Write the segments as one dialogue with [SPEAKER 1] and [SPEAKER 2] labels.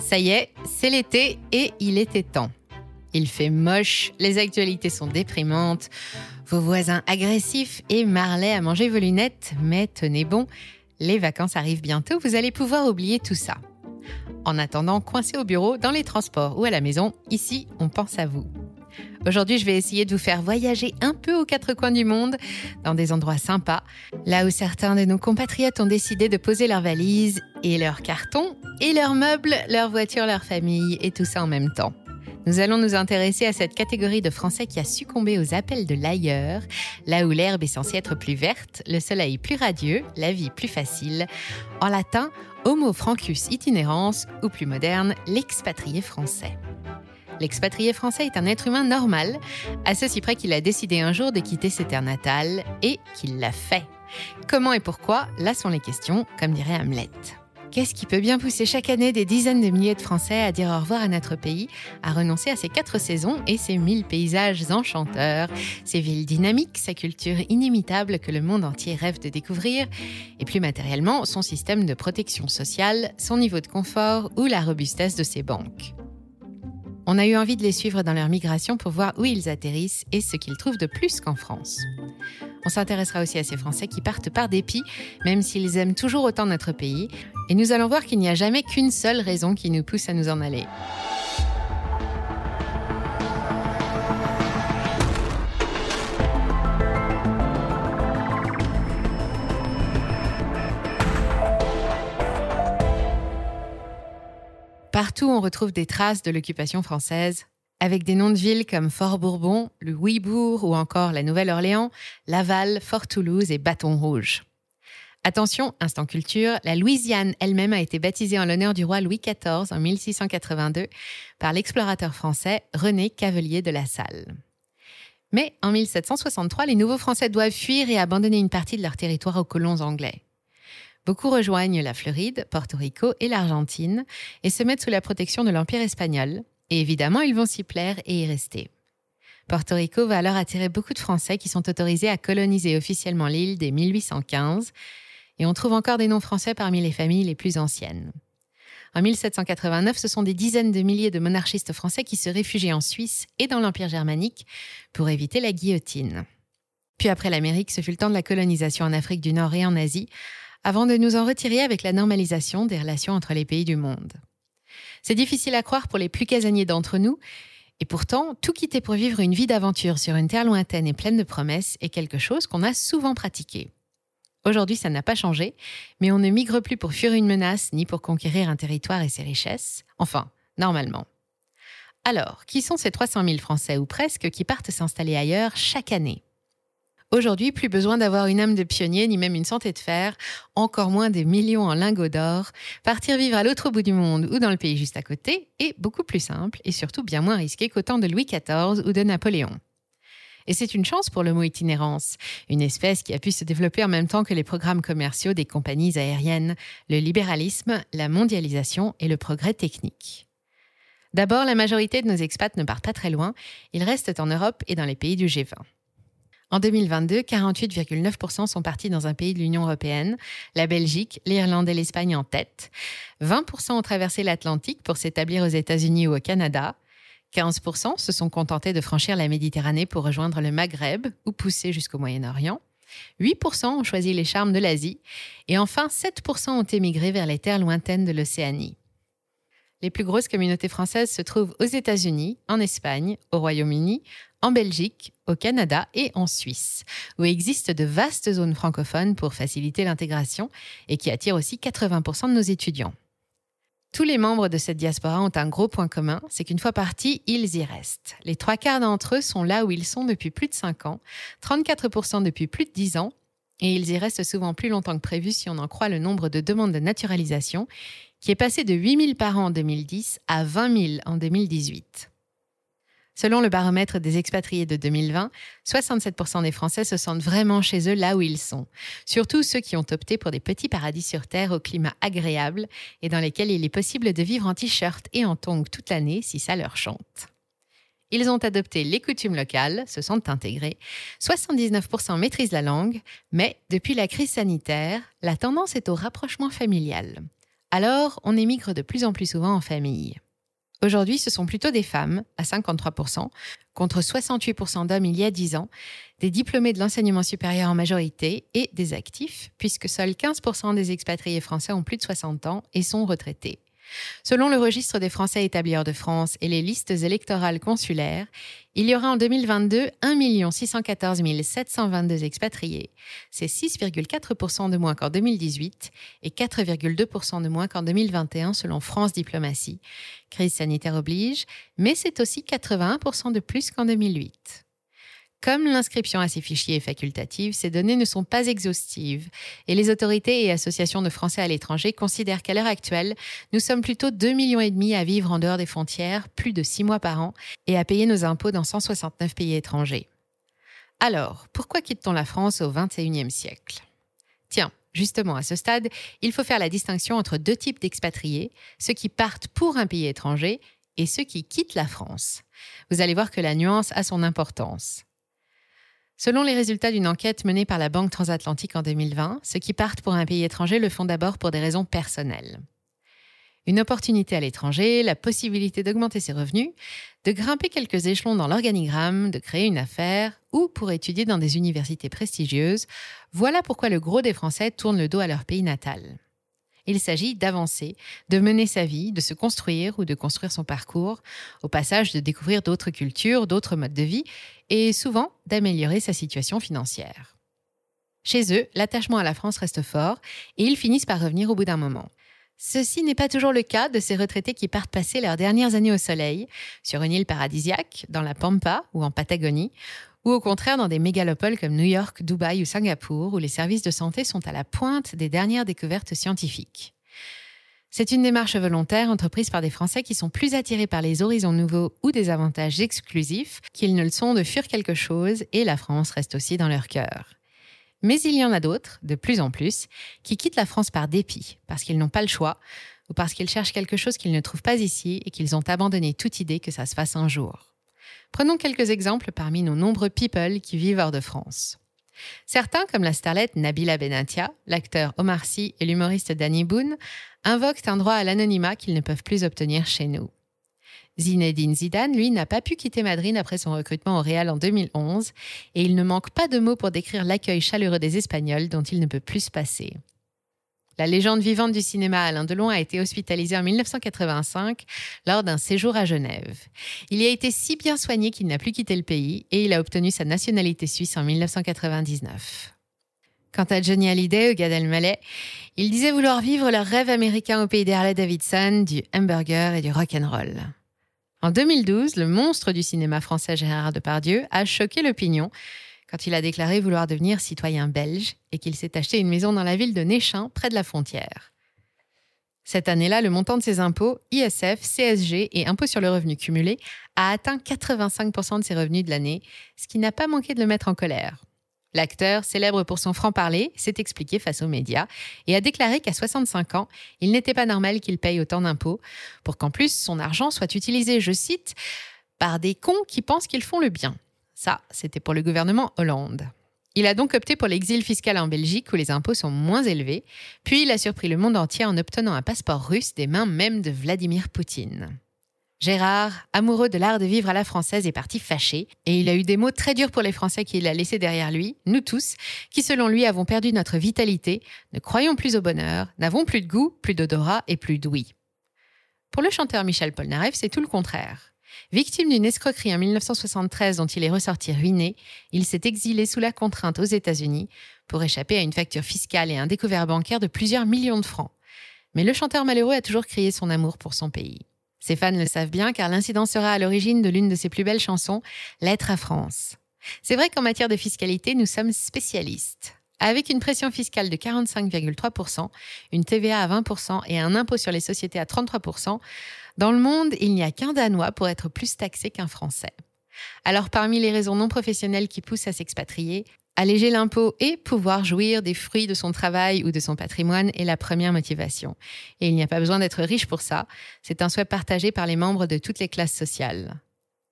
[SPEAKER 1] Ça y est, c'est l'été et il était temps. Il fait moche, les actualités sont déprimantes, vos voisins agressifs et Marley à manger vos lunettes, mais tenez bon, les vacances arrivent bientôt, vous allez pouvoir oublier tout ça. En attendant, coincé au bureau, dans les transports ou à la maison, ici, on pense à vous. Aujourd'hui, je vais essayer de vous faire voyager un peu aux quatre coins du monde, dans des endroits sympas, là où certains de nos compatriotes ont décidé de poser leurs valises et leurs cartons, et leurs meubles, leurs voitures, leur famille, et tout ça en même temps. Nous allons nous intéresser à cette catégorie de Français qui a succombé aux appels de l'ailleurs, là où l'herbe est censée être plus verte, le soleil plus radieux, la vie plus facile. En latin, Homo francus itinérance, ou plus moderne, l'expatrié français. L'expatrié français est un être humain normal, à ceci près qu'il a décidé un jour de quitter ses terres natales et qu'il l'a fait. Comment et pourquoi Là sont les questions, comme dirait Hamlet. Qu'est-ce qui peut bien pousser chaque année des dizaines de milliers de Français à dire au revoir à notre pays, à renoncer à ses quatre saisons et ses mille paysages enchanteurs, ses villes dynamiques, sa culture inimitable que le monde entier rêve de découvrir, et plus matériellement son système de protection sociale, son niveau de confort ou la robustesse de ses banques? On a eu envie de les suivre dans leur migration pour voir où ils atterrissent et ce qu'ils trouvent de plus qu'en France. On s'intéressera aussi à ces Français qui partent par dépit, même s'ils aiment toujours autant notre pays, et nous allons voir qu'il n'y a jamais qu'une seule raison qui nous pousse à nous en aller. Partout, on retrouve des traces de l'occupation française, avec des noms de villes comme Fort-Bourbon, le Ouibourg ou encore la Nouvelle-Orléans, Laval, Fort-Toulouse et Bâton Rouge. Attention, instant culture, la Louisiane elle-même a été baptisée en l'honneur du roi Louis XIV en 1682 par l'explorateur français René Cavelier de la Salle. Mais en 1763, les nouveaux Français doivent fuir et abandonner une partie de leur territoire aux colons anglais. Beaucoup rejoignent la Floride, Porto Rico et l'Argentine et se mettent sous la protection de l'Empire espagnol. Et évidemment, ils vont s'y plaire et y rester. Porto Rico va alors attirer beaucoup de Français qui sont autorisés à coloniser officiellement l'île dès 1815, et on trouve encore des noms français parmi les familles les plus anciennes. En 1789, ce sont des dizaines de milliers de monarchistes français qui se réfugient en Suisse et dans l'Empire germanique pour éviter la guillotine. Puis après l'Amérique, ce fut le temps de la colonisation en Afrique du Nord et en Asie, avant de nous en retirer avec la normalisation des relations entre les pays du monde. C'est difficile à croire pour les plus casaniers d'entre nous, et pourtant, tout quitter pour vivre une vie d'aventure sur une terre lointaine et pleine de promesses est quelque chose qu'on a souvent pratiqué. Aujourd'hui, ça n'a pas changé, mais on ne migre plus pour fuir une menace ni pour conquérir un territoire et ses richesses. Enfin, normalement. Alors, qui sont ces 300 000 Français ou presque qui partent s'installer ailleurs chaque année? Aujourd'hui, plus besoin d'avoir une âme de pionnier ni même une santé de fer, encore moins des millions en lingots d'or. Partir vivre à l'autre bout du monde ou dans le pays juste à côté est beaucoup plus simple et surtout bien moins risqué qu'au temps de Louis XIV ou de Napoléon. Et c'est une chance pour le mot itinérance, une espèce qui a pu se développer en même temps que les programmes commerciaux des compagnies aériennes, le libéralisme, la mondialisation et le progrès technique. D'abord, la majorité de nos expats ne partent pas très loin, ils restent en Europe et dans les pays du G20. En 2022, 48,9% sont partis dans un pays de l'Union européenne, la Belgique, l'Irlande et l'Espagne en tête. 20% ont traversé l'Atlantique pour s'établir aux États-Unis ou au Canada. 15% se sont contentés de franchir la Méditerranée pour rejoindre le Maghreb ou pousser jusqu'au Moyen-Orient. 8% ont choisi les charmes de l'Asie. Et enfin, 7% ont émigré vers les terres lointaines de l'Océanie. Les plus grosses communautés françaises se trouvent aux États-Unis, en Espagne, au Royaume-Uni, en Belgique, au Canada et en Suisse, où existent de vastes zones francophones pour faciliter l'intégration et qui attirent aussi 80% de nos étudiants. Tous les membres de cette diaspora ont un gros point commun, c'est qu'une fois partis, ils y restent. Les trois quarts d'entre eux sont là où ils sont depuis plus de 5 ans, 34% depuis plus de 10 ans, et ils y restent souvent plus longtemps que prévu si on en croit le nombre de demandes de naturalisation, qui est passé de 8 000 par an en 2010 à 20 000 en 2018. Selon le baromètre des expatriés de 2020, 67% des Français se sentent vraiment chez eux là où ils sont, surtout ceux qui ont opté pour des petits paradis sur Terre au climat agréable et dans lesquels il est possible de vivre en t-shirt et en tongs toute l'année si ça leur chante. Ils ont adopté les coutumes locales, se sont intégrés. 79% maîtrisent la langue, mais depuis la crise sanitaire, la tendance est au rapprochement familial. Alors, on émigre de plus en plus souvent en famille. Aujourd'hui, ce sont plutôt des femmes, à 53%, contre 68% d'hommes il y a 10 ans, des diplômés de l'enseignement supérieur en majorité et des actifs, puisque seuls 15% des expatriés français ont plus de 60 ans et sont retraités. Selon le registre des Français établis hors de France et les listes électorales consulaires, il y aura en 2022 1 614 722 expatriés. C'est 6,4% de moins qu'en 2018 et 4,2% de moins qu'en 2021 selon France Diplomatie. Crise sanitaire oblige, mais c'est aussi 81% de plus qu'en 2008. Comme l'inscription à ces fichiers est facultative, ces données ne sont pas exhaustives et les autorités et associations de Français à l'étranger considèrent qu'à l'heure actuelle, nous sommes plutôt 2,5 millions à vivre en dehors des frontières, plus de 6 mois par an, et à payer nos impôts dans 169 pays étrangers. Alors, pourquoi quitte-t-on la France au XXIe siècle? Tiens, justement, à ce stade, il faut faire la distinction entre deux types d'expatriés, ceux qui partent pour un pays étranger et ceux qui quittent la France. Vous allez voir que la nuance a son importance. Selon les résultats d'une enquête menée par la Banque transatlantique en 2020, ceux qui partent pour un pays étranger le font d'abord pour des raisons personnelles. Une opportunité à l'étranger, la possibilité d'augmenter ses revenus, de grimper quelques échelons dans l'organigramme, de créer une affaire ou pour étudier dans des universités prestigieuses, voilà pourquoi le gros des Français tournent le dos à leur pays natal. Il s'agit d'avancer, de mener sa vie, de se construire ou de construire son parcours, au passage de découvrir d'autres cultures, d'autres modes de vie, et souvent d'améliorer sa situation financière. Chez eux, l'attachement à la France reste fort et ils finissent par revenir au bout d'un moment. Ceci n'est pas toujours le cas de ces retraités qui partent passer leurs dernières années au soleil, sur une île paradisiaque, dans la Pampa ou en Patagonie, ou au contraire dans des mégalopoles comme New York, Dubaï ou Singapour, où les services de santé sont à la pointe des dernières découvertes scientifiques. C'est une démarche volontaire entreprise par des Français qui sont plus attirés par les horizons nouveaux ou des avantages exclusifs qu'ils ne le sont de fuir quelque chose, et la France reste aussi dans leur cœur. Mais il y en a d'autres, de plus en plus, qui quittent la France par dépit, parce qu'ils n'ont pas le choix, ou parce qu'ils cherchent quelque chose qu'ils ne trouvent pas ici et qu'ils ont abandonné toute idée que ça se fasse un jour. Prenons quelques exemples parmi nos nombreux people qui vivent hors de France. Certains, comme la starlette Nabila Benatia, l'acteur Omar Sy et l'humoriste Danny Boone, invoquent un droit à l'anonymat qu'ils ne peuvent plus obtenir chez nous. Zinedine Zidane, lui, n'a pas pu quitter Madrid après son recrutement au Real en 2011, et il ne manque pas de mots pour décrire l'accueil chaleureux des Espagnols dont il ne peut plus se passer. La légende vivante du cinéma Alain Delon a été hospitalisé en 1985 lors d'un séjour à Genève. Il y a été si bien soigné qu'il n'a plus quitté le pays et il a obtenu sa nationalité suisse en 1999. Quant à Johnny Hallyday ou Gad Elmaleh, ils disaient vouloir vivre leur rêve américain au pays d'Harley Davidson, du hamburger et du rock'n'roll. En 2012, le monstre du cinéma français Gérard Depardieu a choqué l'opinion quand il a déclaré vouloir devenir citoyen belge et qu'il s'est acheté une maison dans la ville de Néchin, près de la frontière. Cette année-là, le montant de ses impôts, ISF, CSG et impôts sur le revenu cumulé, a atteint 85% de ses revenus de l'année, ce qui n'a pas manqué de le mettre en colère. L'acteur, célèbre pour son franc-parler, s'est expliqué face aux médias et a déclaré qu'à 65 ans, il n'était pas normal qu'il paye autant d'impôts, pour qu'en plus son argent soit utilisé, je cite, par des cons qui pensent qu'ils font le bien. Ça, c'était pour le gouvernement Hollande. Il a donc opté pour l'exil fiscal en Belgique où les impôts sont moins élevés, puis il a surpris le monde entier en obtenant un passeport russe des mains même de Vladimir Poutine. Gérard, amoureux de l'art de vivre à la française, est parti fâché et il a eu des mots très durs pour les Français qu'il a laissés derrière lui, nous tous, qui selon lui avons perdu notre vitalité, ne croyons plus au bonheur, n'avons plus de goût, plus d'odorat et plus d'ouïe. Pour le chanteur Michel Polnareff, c'est tout le contraire. Victime d'une escroquerie en 1973 dont il est ressorti ruiné, il s'est exilé sous la contrainte aux États-Unis pour échapper à une facture fiscale et un découvert bancaire de plusieurs millions de francs. Mais le chanteur malheureux a toujours crié son amour pour son pays. Ses fans le savent bien car l'incident sera à l'origine de l'une de ses plus belles chansons, Lettre à France. C'est vrai qu'en matière de fiscalité, nous sommes spécialistes. Avec une pression fiscale de 45,3%, une TVA à 20% et un impôt sur les sociétés à 33%, dans le monde, il n'y a qu'un Danois pour être plus taxé qu'un Français. Alors parmi les raisons non professionnelles qui poussent à s'expatrier, alléger l'impôt et pouvoir jouir des fruits de son travail ou de son patrimoine est la première motivation. Et il n'y a pas besoin d'être riche pour ça, c'est un souhait partagé par les membres de toutes les classes sociales.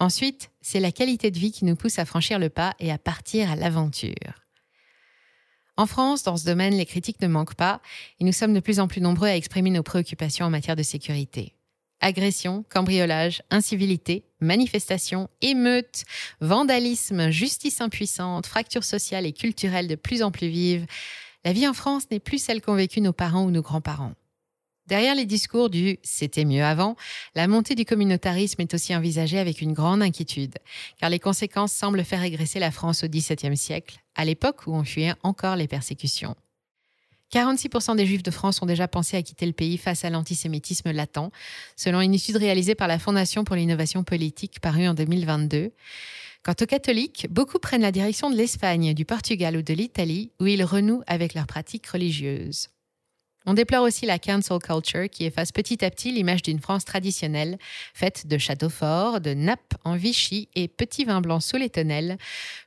[SPEAKER 1] Ensuite, c'est la qualité de vie qui nous pousse à franchir le pas et à partir à l'aventure. En France, dans ce domaine, les critiques ne manquent pas et nous sommes de plus en plus nombreux à exprimer nos préoccupations en matière de sécurité. Agressions, cambriolages, incivilités, manifestations, émeutes, vandalisme, justice impuissante, fractures sociales et culturelles de plus en plus vives, la vie en France n'est plus celle qu'ont vécue nos parents ou nos grands-parents. Derrière les discours du c'était mieux avant, la montée du communautarisme est aussi envisagée avec une grande inquiétude, car les conséquences semblent faire régresser la France au XVIIe siècle, à l'époque où on fuyait encore les persécutions. 46% des Juifs de France ont déjà pensé à quitter le pays face à l'antisémitisme latent, selon une étude réalisée par la Fondation pour l'innovation politique parue en 2022. Quant aux catholiques, beaucoup prennent la direction de l'Espagne, du Portugal ou de l'Italie, où ils renouent avec leurs pratiques religieuses. On déplore aussi la cancel culture qui efface petit à petit l'image d'une France traditionnelle, faite de châteaux forts, de nappes en Vichy et petits vins blancs sous les tonnelles,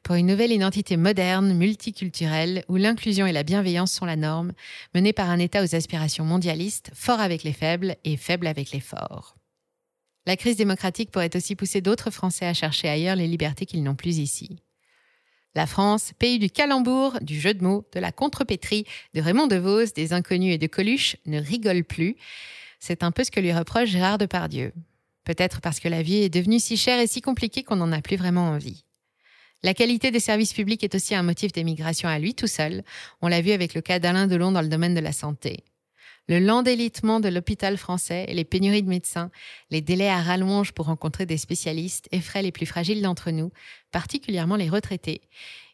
[SPEAKER 1] pour une nouvelle identité moderne, multiculturelle, où l'inclusion et la bienveillance sont la norme, menée par un État aux aspirations mondialistes, fort avec les faibles et faible avec les forts. La crise démocratique pourrait aussi pousser d'autres Français à chercher ailleurs les libertés qu'ils n'ont plus ici. La France, pays du calembour, du jeu de mots, de la contrepétrie, de Raymond DeVos, des inconnus et de Coluche, ne rigole plus. C'est un peu ce que lui reproche Gérard Depardieu. Peut-être parce que la vie est devenue si chère et si compliquée qu'on n'en a plus vraiment envie. La qualité des services publics est aussi un motif d'émigration à lui tout seul. On l'a vu avec le cas d'Alain Delon dans le domaine de la santé le lent délitement de l'hôpital français et les pénuries de médecins, les délais à rallonge pour rencontrer des spécialistes effraient les plus fragiles d'entre nous, particulièrement les retraités.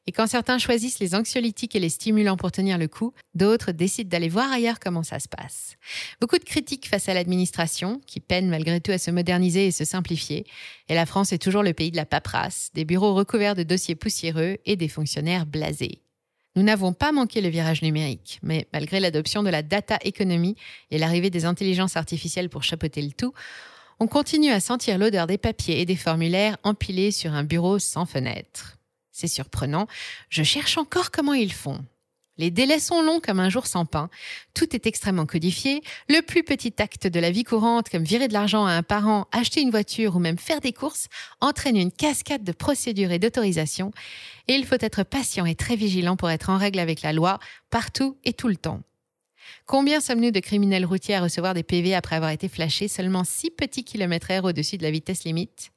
[SPEAKER 1] Et quand certains choisissent les anxiolytiques et les stimulants pour tenir le coup, d'autres décident d'aller voir ailleurs comment ça se passe. Beaucoup de critiques face à l'administration, qui peine malgré tout à se moderniser et se simplifier. Et la France est toujours le pays de la paperasse, des bureaux recouverts de dossiers poussiéreux et des fonctionnaires blasés. Nous n'avons pas manqué le virage numérique, mais malgré l'adoption de la data économie et l'arrivée des intelligences artificielles pour chapeauter le tout, on continue à sentir l'odeur des papiers et des formulaires empilés sur un bureau sans fenêtre. C'est surprenant, je cherche encore comment ils font. Les délais sont longs comme un jour sans pain. Tout est extrêmement codifié. Le plus petit acte de la vie courante, comme virer de l'argent à un parent, acheter une voiture ou même faire des courses, entraîne une cascade de procédures et d'autorisations. Et il faut être patient et très vigilant pour être en règle avec la loi, partout et tout le temps. Combien sommes-nous de criminels routiers à recevoir des PV après avoir été flashés seulement 6 petits kilomètres heure au-dessus de la vitesse limite?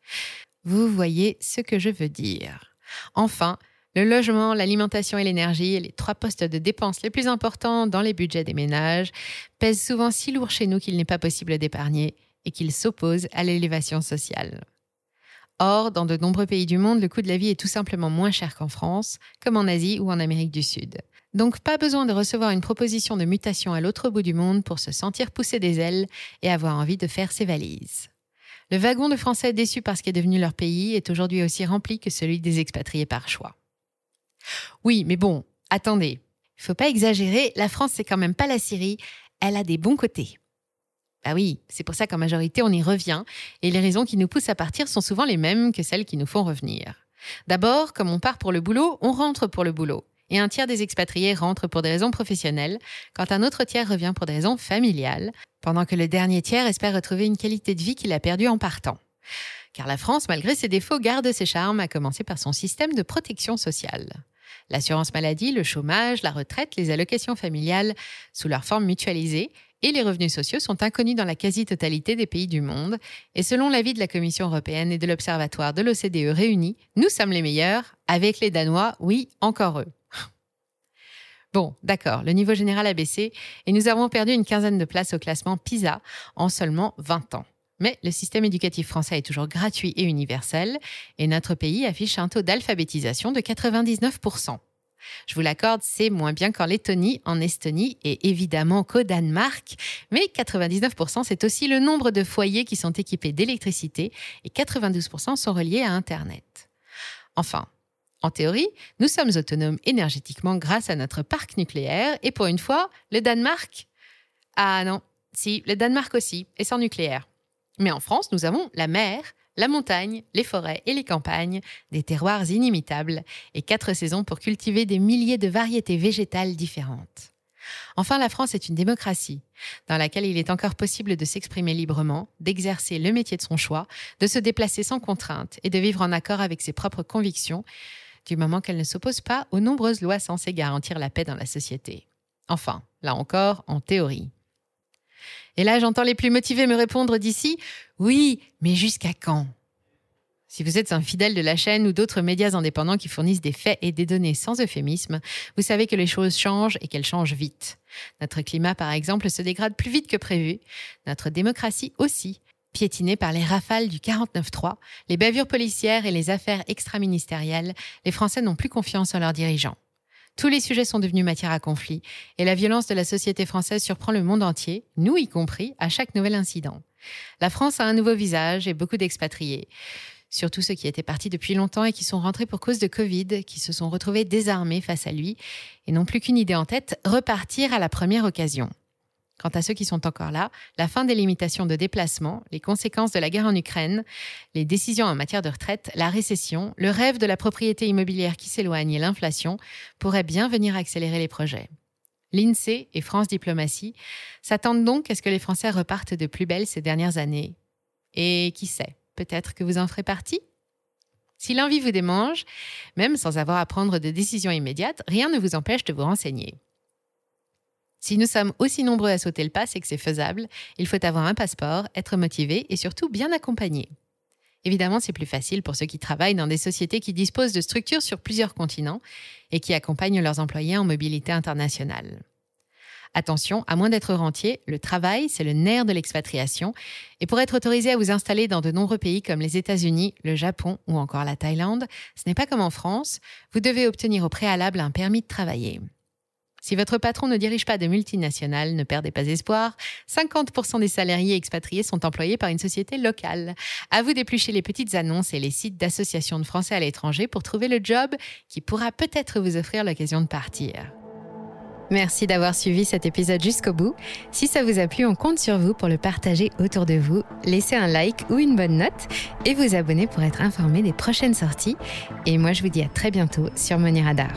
[SPEAKER 1] Vous voyez ce que je veux dire. Enfin, le logement, l'alimentation et l'énergie, les trois postes de dépenses les plus importants dans les budgets des ménages, pèsent souvent si lourd chez nous qu'il n'est pas possible d'épargner et qu'ils s'opposent à l'élévation sociale. Or, dans de nombreux pays du monde, le coût de la vie est tout simplement moins cher qu'en France, comme en Asie ou en Amérique du Sud. Donc pas besoin de recevoir une proposition de mutation à l'autre bout du monde pour se sentir pousser des ailes et avoir envie de faire ses valises. Le wagon de Français déçus par ce qui est devenu leur pays est aujourd'hui aussi rempli que celui des expatriés par choix. Oui, mais bon, attendez. Il faut pas exagérer, la France, c'est quand même pas la Syrie. Elle a des bons côtés. Ah oui, c'est pour ça qu'en majorité, on y revient. Et les raisons qui nous poussent à partir sont souvent les mêmes que celles qui nous font revenir. D'abord, comme on part pour le boulot, on rentre pour le boulot. Et un tiers des expatriés rentre pour des raisons professionnelles, quand un autre tiers revient pour des raisons familiales, pendant que le dernier tiers espère retrouver une qualité de vie qu'il a perdue en partant. Car la France, malgré ses défauts, garde ses charmes, à commencer par son système de protection sociale l'assurance maladie, le chômage, la retraite, les allocations familiales sous leur forme mutualisée et les revenus sociaux sont inconnus dans la quasi-totalité des pays du monde. Et selon l'avis de la Commission européenne et de l'Observatoire de l'OCDE réunis, nous sommes les meilleurs, avec les Danois, oui, encore eux. Bon, d'accord, le niveau général a baissé et nous avons perdu une quinzaine de places au classement PISA en seulement 20 ans. Mais le système éducatif français est toujours gratuit et universel, et notre pays affiche un taux d'alphabétisation de 99%. Je vous l'accorde, c'est moins bien qu'en Lettonie, en Estonie et évidemment qu'au Danemark, mais 99% c'est aussi le nombre de foyers qui sont équipés d'électricité et 92% sont reliés à Internet. Enfin, en théorie, nous sommes autonomes énergétiquement grâce à notre parc nucléaire et pour une fois, le Danemark Ah non, si, le Danemark aussi, et sans nucléaire. Mais en France, nous avons la mer, la montagne, les forêts et les campagnes, des terroirs inimitables et quatre saisons pour cultiver des milliers de variétés végétales différentes. Enfin, la France est une démocratie, dans laquelle il est encore possible de s'exprimer librement, d'exercer le métier de son choix, de se déplacer sans contrainte et de vivre en accord avec ses propres convictions, du moment qu'elle ne s'oppose pas aux nombreuses lois censées garantir la paix dans la société. Enfin, là encore, en théorie. Et là, j'entends les plus motivés me répondre d'ici Oui, mais jusqu'à quand? Si vous êtes un fidèle de la chaîne ou d'autres médias indépendants qui fournissent des faits et des données sans euphémisme, vous savez que les choses changent et qu'elles changent vite. Notre climat, par exemple, se dégrade plus vite que prévu. Notre démocratie aussi, piétinée par les rafales du 49-3, les bavures policières et les affaires extra-ministérielles, les Français n'ont plus confiance en leurs dirigeants. Tous les sujets sont devenus matière à conflit et la violence de la société française surprend le monde entier, nous y compris, à chaque nouvel incident. La France a un nouveau visage et beaucoup d'expatriés surtout ceux qui étaient partis depuis longtemps et qui sont rentrés pour cause de Covid, qui se sont retrouvés désarmés face à lui et n'ont plus qu'une idée en tête, repartir à la première occasion. Quant à ceux qui sont encore là, la fin des limitations de déplacement, les conséquences de la guerre en Ukraine, les décisions en matière de retraite, la récession, le rêve de la propriété immobilière qui s'éloigne et l'inflation pourraient bien venir accélérer les projets. L'INSEE et France Diplomatie s'attendent donc à ce que les Français repartent de plus belle ces dernières années. Et qui sait, Peut-être que vous en ferez partie? Si l'envie vous démange, même sans avoir à prendre de décision immédiate, rien ne vous empêche de vous renseigner. Si nous sommes aussi nombreux à sauter le pas, c'est que c'est faisable. Il faut avoir un passeport, être motivé et surtout bien accompagné. Évidemment, c'est plus facile pour ceux qui travaillent dans des sociétés qui disposent de structures sur plusieurs continents et qui accompagnent leurs employés en mobilité internationale. Attention, à moins d'être rentier, le travail, c'est le nerf de l'expatriation. Et pour être autorisé à vous installer dans de nombreux pays comme les États-Unis, le Japon ou encore la Thaïlande, ce n'est pas comme en France. Vous devez obtenir au préalable un permis de travailler. Si votre patron ne dirige pas de multinationales, ne perdez pas espoir. 50% des salariés expatriés sont employés par une société locale. À vous d'éplucher les petites annonces et les sites d'associations de Français à l'étranger pour trouver le job qui pourra peut-être vous offrir l'occasion de partir. Merci d'avoir suivi cet épisode jusqu'au bout. Si ça vous a plu, on compte sur vous pour le partager autour de vous. Laissez un like ou une bonne note et vous abonner pour être informé des prochaines sorties. Et moi, je vous dis à très bientôt sur Money Radar.